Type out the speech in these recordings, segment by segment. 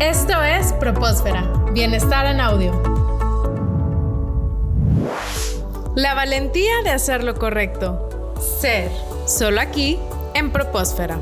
Esto es Propósfera, Bienestar en Audio. La valentía de hacer lo correcto. Ser, solo aquí, en Propósfera.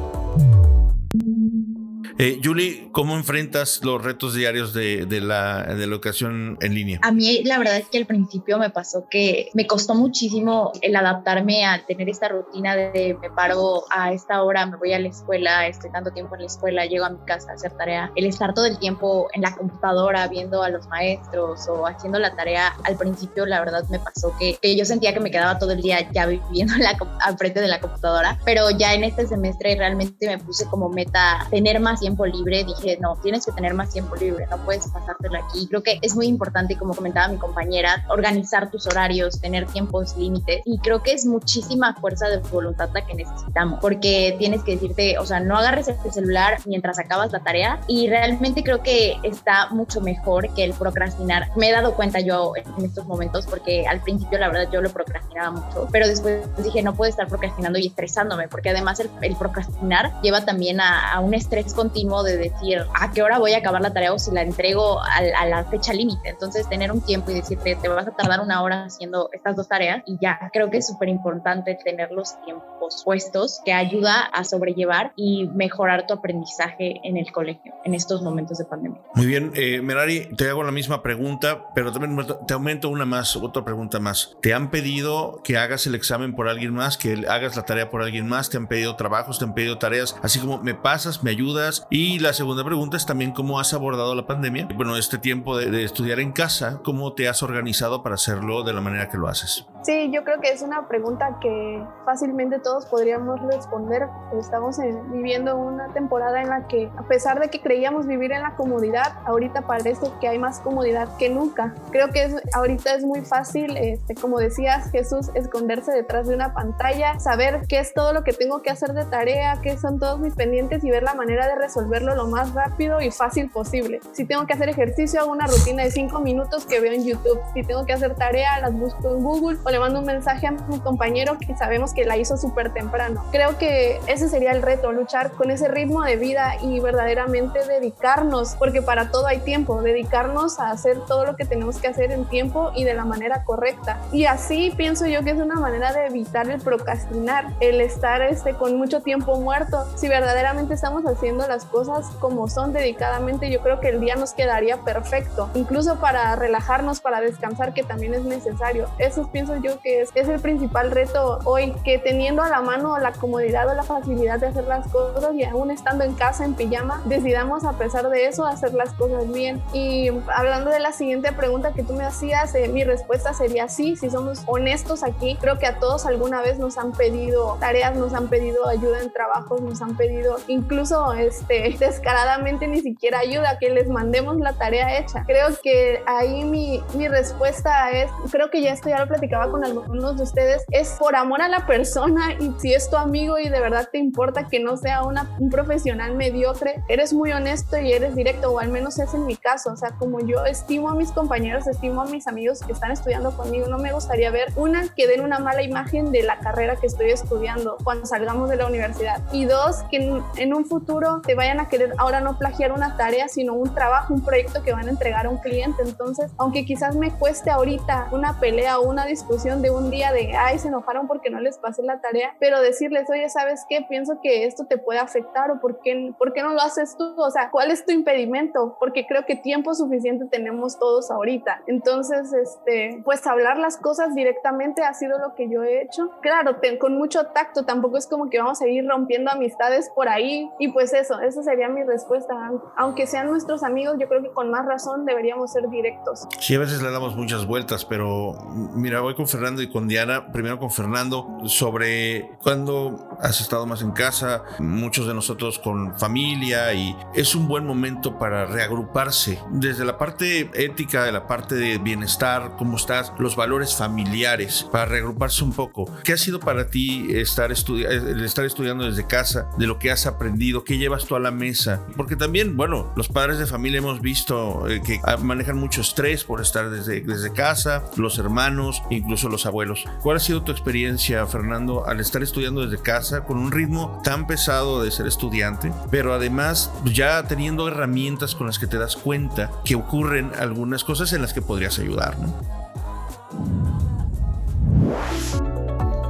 Eh, Julie, ¿cómo enfrentas los retos diarios de, la, de educación en línea? A mí la verdad es que al principio me pasó que me costó muchísimo el adaptarme a tener esta rutina de me paro a esta hora, me voy a la escuela, estoy tanto tiempo en la escuela, llego a mi casa a hacer tarea. El estar todo el tiempo en la computadora viendo a los maestros o haciendo la tarea, al principio la verdad me pasó que, que yo sentía que me quedaba todo el día ya viviendo la, al frente de la computadora, pero ya en este semestre realmente me puse como meta tener más libre, dije, no, tienes que tener más tiempo libre, no puedes pasártelo aquí. Creo que es muy importante, como comentaba mi compañera, organizar tus horarios, tener tiempos límites y creo que es muchísima fuerza de voluntad la que necesitamos, porque tienes que decirte, o sea, no agarres el celular mientras acabas la tarea y realmente creo que está mucho mejor que el procrastinar. Me he dado cuenta yo en estos momentos porque al principio la verdad yo lo procrastinaba mucho, pero después dije, no puedo estar procrastinando y estresándome, porque además el, procrastinar lleva también a, a un estrés continuo de decir a qué hora voy a acabar la tarea o si la entrego a, la fecha límite. Entonces, tener un tiempo y decirte, te vas a tardar una hora haciendo estas dos tareas y ya. Creo que es súper importante tener los tiempos puestos que ayuda a sobrellevar y mejorar tu aprendizaje en el colegio en estos momentos de pandemia. Muy bien, eh, Merari, te hago la misma pregunta, pero también te aumento una más, otra pregunta más. ¿Te han pedido que hagas el examen por alguien más, que hagas la tarea por alguien más? ¿Te han pedido trabajos, te han pedido tareas? Así como me pasas, me ayudas, y la segunda pregunta es también cómo has abordado la pandemia. Bueno, este tiempo de, de estudiar en casa, ¿cómo te has organizado para hacerlo de la manera que lo haces? Sí, yo creo que es una pregunta que fácilmente todos podríamos responder. Estamos viviendo una temporada en la que, a pesar de que creíamos vivir en la comodidad, ahorita parece que hay más comodidad que nunca. Creo que ahorita es muy fácil, este, como decías Jesús, esconderse detrás de una pantalla, saber qué es todo lo que tengo que hacer de tarea, qué son todos mis pendientes y ver la manera de resolverlo lo más rápido y fácil posible. Si tengo que hacer ejercicio, hago una rutina de 5 minutos que veo en YouTube. Si tengo que hacer tarea, las busco en Google o le mando un mensaje a mi compañero que sabemos que la hizo súper temprano. Creo que ese sería el reto, luchar con ese ritmo de vida y verdaderamente dedicarnos, porque para todo hay tiempo, dedicarnos a hacer todo lo que tenemos que hacer en tiempo y de la manera correcta. Y así pienso yo que es una manera de evitar el procrastinar, el estar este, con mucho tiempo muerto. Si verdaderamente estamos haciendo las cosas como son dedicadamente, yo creo que el día nos quedaría perfecto, incluso para relajarnos, para descansar, que también es necesario. Eso pienso yo que es, es el principal reto hoy, que teniendo a la mano la comodidad o la facilidad de hacer las cosas y aún estando en casa en pijama, decidamos a pesar de eso hacer las cosas bien. Y hablando de la siguiente pregunta que tú me hacías, eh, mi respuesta sería sí, si somos honestos aquí, creo que a todos alguna vez nos han pedido tareas, nos han pedido ayuda en trabajos, nos han pedido incluso este, descaradamente ni siquiera ayuda, que les mandemos la tarea hecha. Creo que ahí mi, mi respuesta es, creo que ya esto ya lo platicaba con con algunos de ustedes es por amor a la persona y si es tu amigo y de verdad te importa que no sea una, un profesional mediocre, eres muy honesto y eres directo, o al menos es en mi caso. O sea, como yo estimo a mis compañeros, estimo a mis amigos que están estudiando conmigo, no me gustaría ver una que den una mala imagen de la carrera que estoy estudiando cuando salgamos de la universidad. Y dos, que en, en un futuro te vayan a querer ahora no plagiar una tarea, sino un trabajo, un proyecto que van a entregar a un cliente. Entonces, aunque quizás me cueste ahorita una pelea o una discusión, de un día de, ay, se enojaron porque no les pasé la tarea, pero decirles, oye, ¿sabes qué? Pienso que esto te puede afectar o ¿por qué, ¿por qué no lo haces tú? O sea, ¿cuál es tu impedimento? Porque creo que tiempo suficiente tenemos todos ahorita. Entonces, este, pues hablar las cosas directamente ha sido lo que yo he hecho. Claro, con mucho tacto, tampoco es como que vamos a ir rompiendo amistades por ahí y pues eso, esa sería mi respuesta. Aunque sean nuestros amigos, yo creo que con más razón deberíamos ser directos. Sí, a veces le damos muchas vueltas, pero mira, voy con Fernando y con Diana. Primero con Fernando sobre cuando has estado más en casa, muchos de nosotros con familia y es un buen momento para reagruparse desde la parte ética, de la parte de bienestar, cómo estás, los valores familiares, para reagruparse un poco. ¿Qué ha sido para ti estar, el estar estudiando desde casa, de lo que has aprendido, qué llevas tú a la mesa? Porque también, bueno, los padres de familia hemos visto eh, que manejan mucho estrés por estar desde, desde casa, los hermanos, incluso incluso los abuelos. ¿Cuál ha sido tu experiencia, Fernando, al estar estudiando desde casa con un ritmo tan pesado de ser estudiante, pero además ya teniendo herramientas con las que te das cuenta que ocurren algunas cosas en las que podrías ayudar?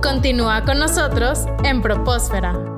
Continúa con nosotros en Propósfera.